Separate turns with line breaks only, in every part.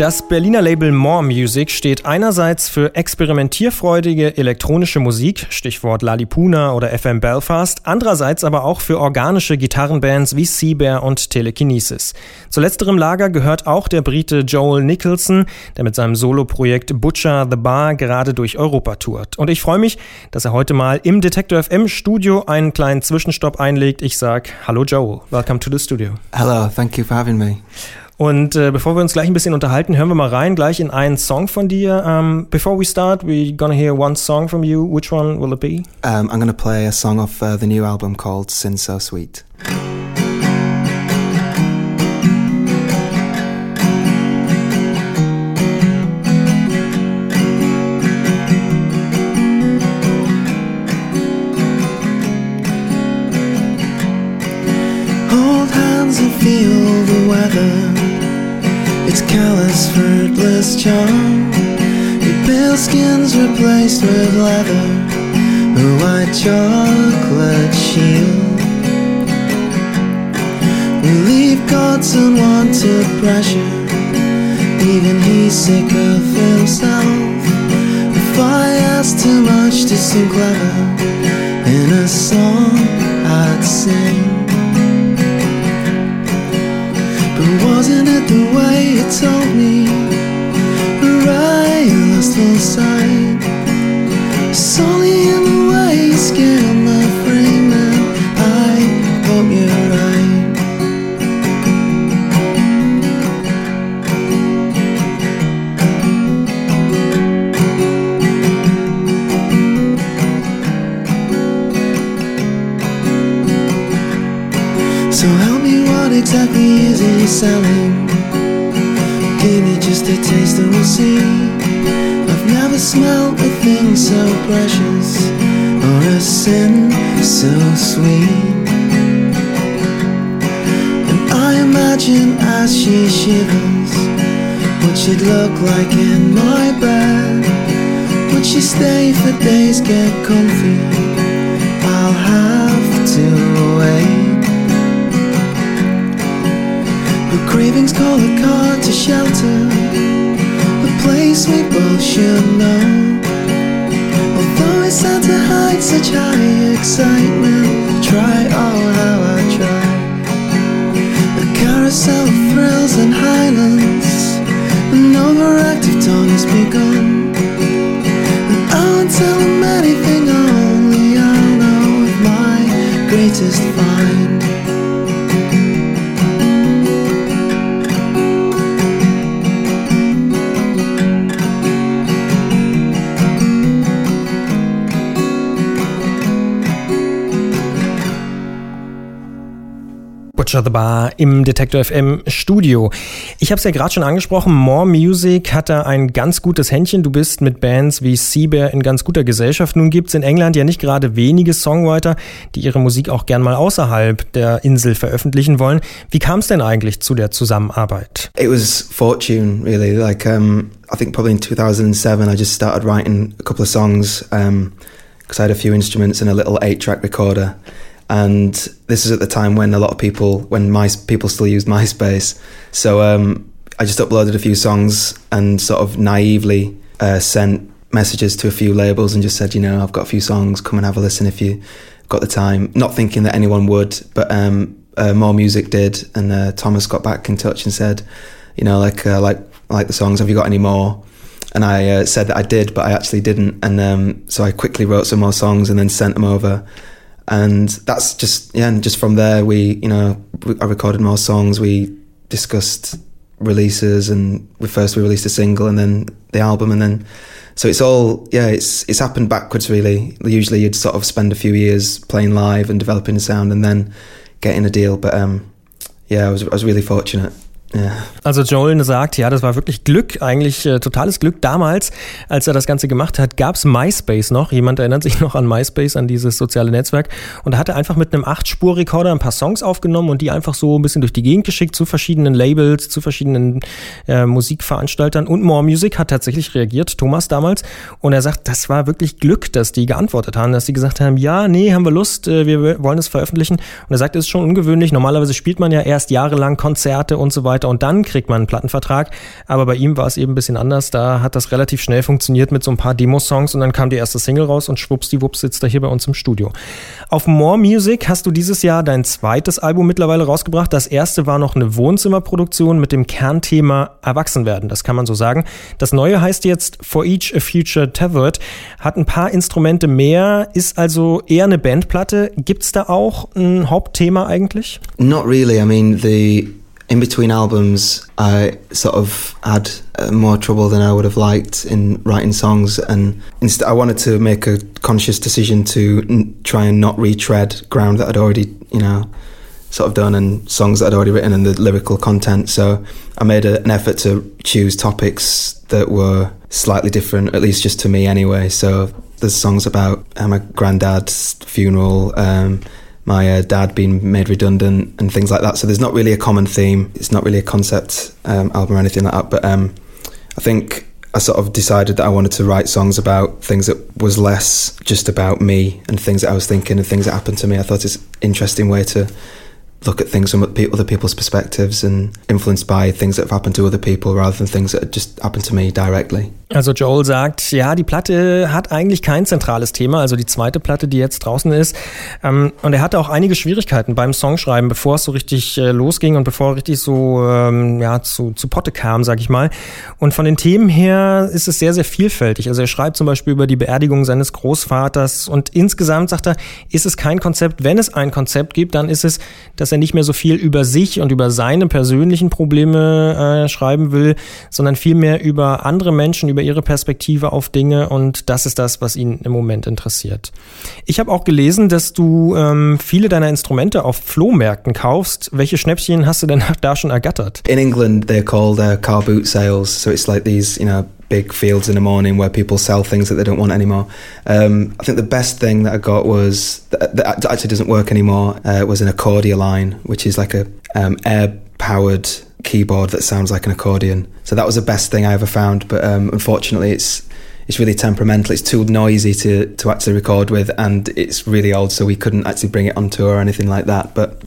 Das Berliner Label More Music steht einerseits für experimentierfreudige elektronische Musik, Stichwort Lalipuna oder FM Belfast, andererseits aber auch für organische Gitarrenbands wie Seabear und Telekinesis. Zu letzterem Lager gehört auch der Brite Joel Nicholson, der mit seinem Soloprojekt Butcher the Bar gerade durch Europa tourt. Und ich freue mich, dass er heute mal im Detector FM Studio einen kleinen Zwischenstopp einlegt. Ich sag Hallo Joel, welcome to the studio.
Hello, thank you for having me.
Und äh, bevor wir uns gleich ein bisschen unterhalten, hören wir mal rein, gleich in einen Song von dir. Um, before we start, we're gonna hear one song from you. Which one will it be?
Um, I'm gonna play a song off uh, the new album called Sin So Sweet. And feel the weather its callous, fruitless charm. Your pale skin's replaced with leather, a white chocolate shield. Relieve God's unwanted pressure, even he's sick of himself. If I ask too much to seem clever, So help me, what exactly is it you're selling? Give me just a taste and we'll see. I've never smelled a thing so precious or a sin so sweet. And I imagine as she shivers what she'd look like in my bed. Would she stay for days, get comfy? Her cravings call a car to shelter. A place we both should know. Although it's hard to hide such high excitement Try, oh how I try. A carousel of thrills and highlands. An overactive dawn has begun. And I won't tell them anything Only I'll know of my greatest
Bar im Detector FM Studio. Ich habe es ja gerade schon angesprochen, More Music hat da ein ganz gutes Händchen. Du bist mit Bands wie Seabear in ganz guter Gesellschaft. Nun gibt es in England ja nicht gerade wenige Songwriter, die ihre Musik auch gern mal außerhalb der Insel veröffentlichen wollen. Wie kam es denn eigentlich zu der Zusammenarbeit?
It was fortune, really. Like, um, I think probably in 2007, I just started writing a couple of songs because I had a few instruments and a little eight-track recorder. And this is at the time when a lot of people, when my people still used MySpace. So um, I just uploaded a few songs and sort of naively uh, sent messages to a few labels and just said, you know, I've got a few songs, come and have a listen if you got the time. Not thinking that anyone would, but um, uh, Morr Music did, and uh, Thomas got back in touch and said, you know, like uh, like like the songs. Have you got any more? And I uh, said that I did, but I actually didn't. And um, so I quickly wrote some more songs and then sent them over. And that's just yeah, and just from there we you know I recorded more songs. We discussed releases, and we first we released a single, and then the album, and then so it's all yeah, it's it's happened backwards really. Usually you'd sort of spend a few years playing live and developing a sound, and then getting a deal. But um, yeah, I was I was really fortunate.
Also Joel sagt, ja, das war wirklich Glück, eigentlich äh, totales Glück. Damals, als er das Ganze gemacht hat, gab es MySpace noch. Jemand erinnert sich noch an MySpace, an dieses soziale Netzwerk. Und da hat er einfach mit einem 8-Spur-Rekorder ein paar Songs aufgenommen und die einfach so ein bisschen durch die Gegend geschickt zu verschiedenen Labels, zu verschiedenen äh, Musikveranstaltern. Und More Music hat tatsächlich reagiert, Thomas damals. Und er sagt, das war wirklich Glück, dass die geantwortet haben, dass die gesagt haben, ja, nee, haben wir Lust, äh, wir wollen es veröffentlichen. Und er sagt, es ist schon ungewöhnlich. Normalerweise spielt man ja erst jahrelang Konzerte und so weiter und dann kriegt man einen Plattenvertrag. Aber bei ihm war es eben ein bisschen anders. Da hat das relativ schnell funktioniert mit so ein paar Demo-Songs und dann kam die erste Single raus und schwuppsdiwupps sitzt er hier bei uns im Studio. Auf More Music hast du dieses Jahr dein zweites Album mittlerweile rausgebracht. Das erste war noch eine Wohnzimmerproduktion mit dem Kernthema Erwachsenwerden. Das kann man so sagen. Das neue heißt jetzt For Each a Future Tethered, hat ein paar Instrumente mehr, ist also eher eine Bandplatte. Gibt es da auch ein Hauptthema eigentlich?
Not really. I mean, the in between albums, I sort of had uh, more trouble than I would have liked in writing songs, and instead, I wanted to make a conscious decision to n- try and not retread ground that I'd already, you know, sort of done and songs that I'd already written and the lyrical content. So I made a, an effort to choose topics that were slightly different, at least just to me anyway. So there's songs about uh, my granddad's funeral. Um, my uh, dad being made redundant and things like that. So there's not really a common theme. It's not really a concept um, album or anything like that. But um, I think I sort of decided that I wanted to write songs about things that was less just about me and things that I was thinking and things that happened to me. I thought it's an interesting way to look at things from other people's perspectives and influenced by things that have happened to other people rather than things that just happened to me directly.
Also Joel sagt, ja, die Platte hat eigentlich kein zentrales Thema, also die zweite Platte, die jetzt draußen ist. Ähm, und er hatte auch einige Schwierigkeiten beim Songschreiben, bevor es so richtig äh, losging und bevor er richtig so ähm, ja, zu, zu Potte kam, sag ich mal. Und von den Themen her ist es sehr, sehr vielfältig. Also er schreibt zum Beispiel über die Beerdigung seines Großvaters und insgesamt, sagt er, ist es kein Konzept. Wenn es ein Konzept gibt, dann ist es, dass er nicht mehr so viel über sich und über seine persönlichen Probleme äh, schreiben will, sondern vielmehr über andere Menschen, über über ihre Perspektive auf Dinge und das ist das, was ihn im Moment interessiert. Ich habe auch gelesen, dass du ähm, viele deiner Instrumente auf Flohmärkten kaufst. Welche Schnäppchen hast du denn da schon ergattert?
In England they're called uh, car boot sales, so it's like these, you know, big fields in the morning where people sell things that they don't want anymore. Um, I think the best thing that I got was that, that actually doesn't work anymore. Uh, was an Accordia line, which is like a um, air powered keyboard that sounds like an accordion. So that was the best thing I ever found. But um, unfortunately, it's it's really temperamental. It's too noisy to to actually record with, and it's really old, so we couldn't actually bring it on tour or anything like that. But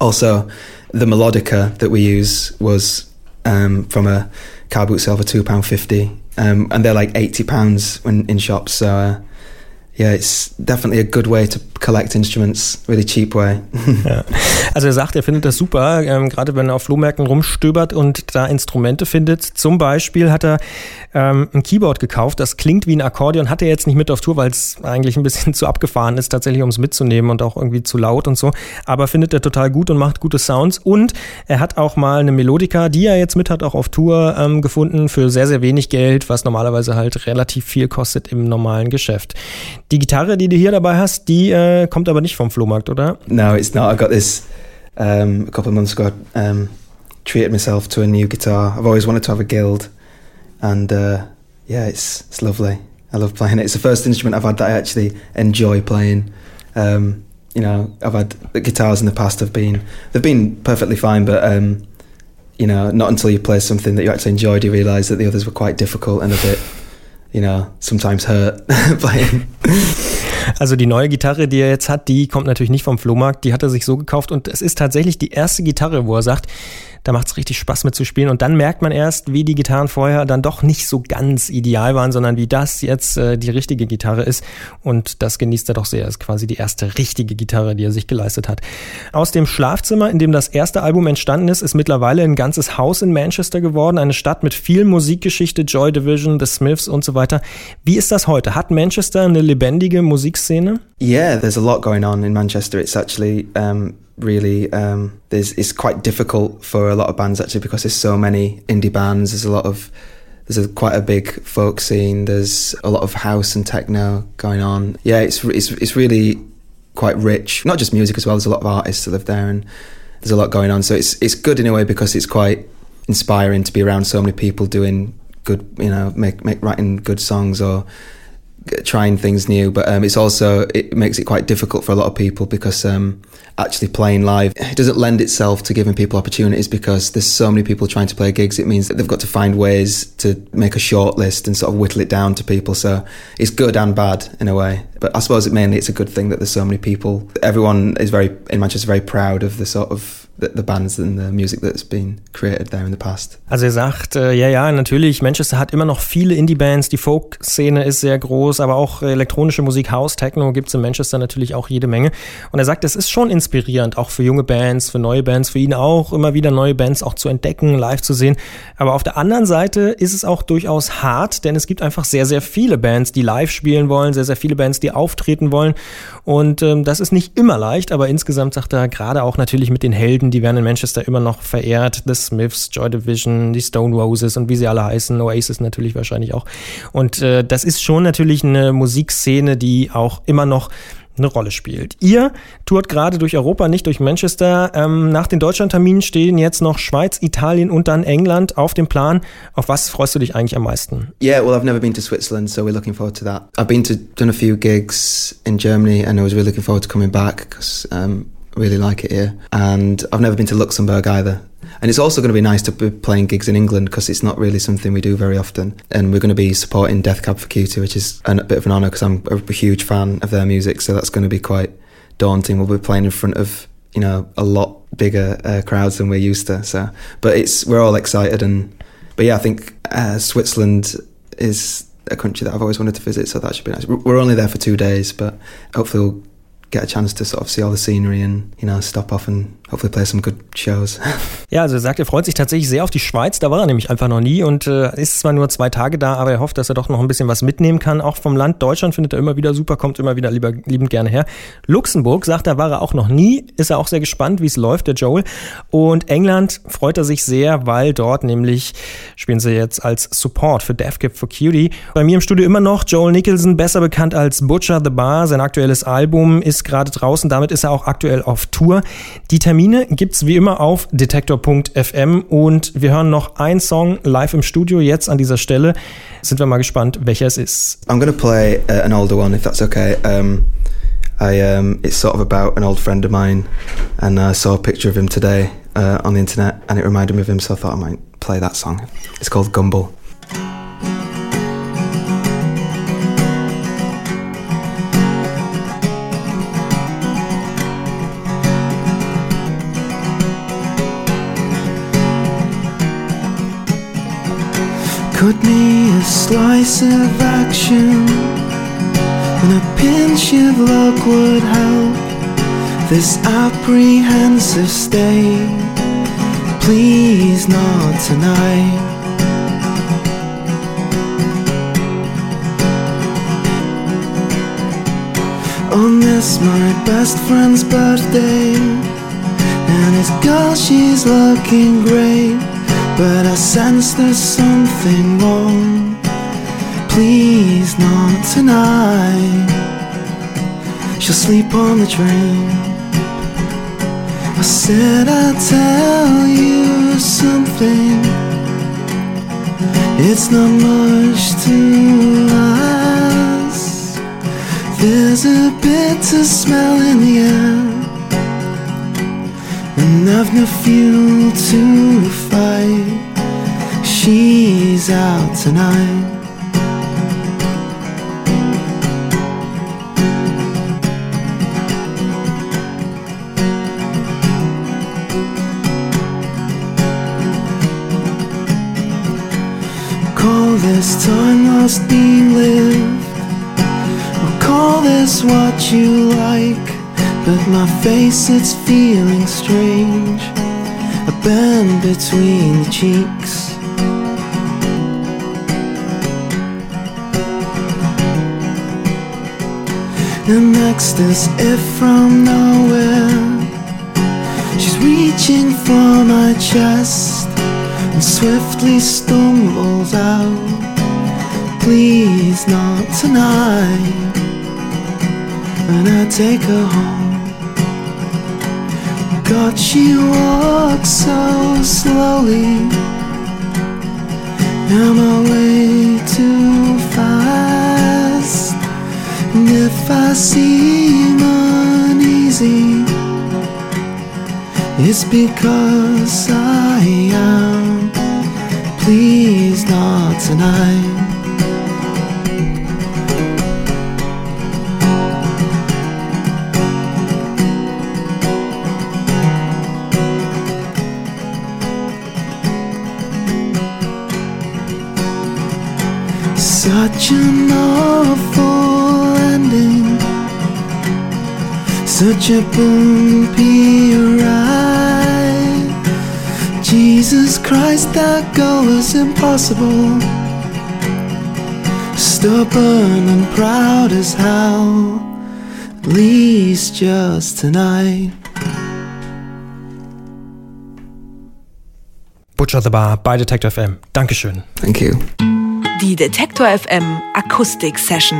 also, the melodica that we use was um, from a car boot sale for two pound fifty, um, and they're like eighty pounds when in shops. So. Uh, yeah, it's definitely a good way to collect instruments, really cheap way.
ja. Also er sagt, er findet das super, ähm, gerade wenn er auf Flohmärkten rumstöbert und da Instrumente findet. Zum Beispiel hat er ähm, ein Keyboard gekauft, das klingt wie ein Akkordeon, hat er jetzt nicht mit auf Tour, weil es eigentlich ein bisschen zu abgefahren ist, tatsächlich um es mitzunehmen und auch irgendwie zu laut und so. Aber findet er total gut und macht gute Sounds. Und er hat auch mal eine Melodika, die er jetzt mit hat, auch auf Tour ähm, gefunden für sehr, sehr wenig Geld, was normalerweise halt relativ viel kostet im normalen Geschäft. Die Gitarre, die du hier dabei hast, die äh, kommt aber nicht vom Flohmarkt, oder?
No, it's not. I got this um, a couple of months ago. Um, treated myself to a new guitar. I've always wanted to have a guild, and uh, yeah, it's it's lovely. I love playing it. It's the first instrument I've had that I actually enjoy playing. Um, you know, I've had the guitars in the past have been they've been perfectly fine, but um, you know, not until you play something that you actually enjoy do you realise that the others were quite difficult and a bit you know, sometimes hurt playing.
Also die neue Gitarre, die er jetzt hat, die kommt natürlich nicht vom Flohmarkt, die hat er sich so gekauft und es ist tatsächlich die erste Gitarre, wo er sagt, da macht es richtig Spaß mitzuspielen. Und dann merkt man erst, wie die Gitarren vorher dann doch nicht so ganz ideal waren, sondern wie das jetzt äh, die richtige Gitarre ist. Und das genießt er doch sehr. Ist quasi die erste richtige Gitarre, die er sich geleistet hat. Aus dem Schlafzimmer, in dem das erste Album entstanden ist, ist mittlerweile ein ganzes Haus in Manchester geworden. Eine Stadt mit viel Musikgeschichte, Joy Division, The Smiths und so weiter. Wie ist das heute? Hat Manchester eine lebendige Musikszene?
Yeah, there's a lot going on in Manchester. It's actually um really um, there's it's quite difficult for a lot of bands actually because there's so many indie bands. There's a lot of there's a, quite a big folk scene. There's a lot of house and techno going on. Yeah, it's it's it's really quite rich. Not just music as well. There's a lot of artists that live there, and there's a lot going on. So it's it's good in a way because it's quite inspiring to be around so many people doing good, you know, make, make writing good songs or trying things new. But um, it's also it makes it quite difficult for a lot of people because um, actually playing live it doesn't lend itself to giving people opportunities because there's so many people trying to play gigs. It means that they've got to find ways to make a short list and sort of whittle it down to people. So it's good and bad in a way. But I suppose it mainly it's a good thing that there's so many people. Everyone is very in Manchester very proud of the sort of the, bands and the music that's been created there in the past.
Also er sagt, äh, ja, ja, natürlich, Manchester hat immer noch viele Indie-Bands, die Folk-Szene ist sehr groß, aber auch elektronische Musik, House, Techno gibt es in Manchester natürlich auch jede Menge. Und er sagt, es ist schon inspirierend, auch für junge Bands, für neue Bands, für ihn auch, immer wieder neue Bands auch zu entdecken, live zu sehen. Aber auf der anderen Seite ist es auch durchaus hart, denn es gibt einfach sehr, sehr viele Bands, die live spielen wollen, sehr, sehr viele Bands, die auftreten wollen. Und ähm, das ist nicht immer leicht, aber insgesamt sagt er, gerade auch natürlich mit den Helden, Helden, die werden in Manchester immer noch verehrt. The Smiths, Joy Division, die Stone Roses und wie sie alle heißen, Oasis natürlich wahrscheinlich auch. Und äh, das ist schon natürlich eine Musikszene, die auch immer noch eine Rolle spielt. Ihr tourt gerade durch Europa, nicht durch Manchester. Ähm, nach den Deutschlandterminen stehen jetzt noch Schweiz, Italien und dann England auf dem Plan. Auf was freust du dich eigentlich am meisten?
Yeah, well, I've never been to Switzerland, so we're looking forward to that. I've been to done a few gigs in Germany, and I was really looking forward to coming back because um, really like it here. And I've never been to Luxembourg either. And it's also going to be nice to be playing gigs in England because it's not really something we do very often. And we're going to be supporting Death Cab for Cutie, which is a bit of an honour because I'm a huge fan of their music. So that's going to be quite daunting. We'll be playing in front of you know a lot bigger uh, crowds than we're used to. So, but it's we're all excited and but yeah, I think uh, Switzerland is a country that I've always wanted to visit, so that should be nice. We're only there for two days, but hopefully we'll get a chance to sort of see all the scenery and you know stop off and hopefully play some good shows.
Ja, also er sagt, er freut sich tatsächlich sehr auf die Schweiz. Da war er nämlich einfach noch nie und äh, ist zwar nur zwei Tage da, aber er hofft, dass er doch noch ein bisschen was mitnehmen kann. Auch vom Land Deutschland findet er immer wieder super, kommt immer wieder lieber, liebend gerne her. Luxemburg, sagt er, war er auch noch nie. Ist er auch sehr gespannt, wie es läuft, der Joel. Und England freut er sich sehr, weil dort nämlich spielen sie jetzt als Support für Death Cab for Cutie. Bei mir im Studio immer noch Joel Nicholson, besser bekannt als Butcher the Bar. Sein aktuelles Album ist gerade draußen. Damit ist er auch aktuell auf Tour. Die Termine gibt's wie immer auf detektor.fm und wir hören noch einen Song live im Studio jetzt an dieser Stelle. Sind wir mal gespannt, welcher es ist.
I'm gonna play uh, an older one if that's okay. Um, I um, it's sort of about an old friend of mine, and I saw a picture of him today uh, on the internet, and it reminded me of him, so I thought I might play that song. It's called Gumble. Me a slice of action. And a pinch of luck would help This apprehensive state. Please not tonight. On this my best friend's birthday. And his girl she's looking great but I sense there's something wrong. Please not tonight. She'll sleep on the train. I said I'd tell you something. It's not much to ask There's a bitter smell in the air and I've no fuel to fight. She's out tonight. Call this time lost being lived, or call this what you like. But my face, it's feeling strange. A bend between the cheeks. And next as if from nowhere. She's reaching for my chest And swiftly stumbles out. Please not tonight. When I take her home God, she walks so slowly. Am I way too fast? And if I seem uneasy, it's because I am. Please not tonight. Such a bumpy ride. Jesus Christ, that goal is impossible. Stubborn and proud as hell, at least just tonight.
Butcher the Bar bei Detektor FM. Dankeschön.
Thank you.
Die Detektor FM Akustik Session.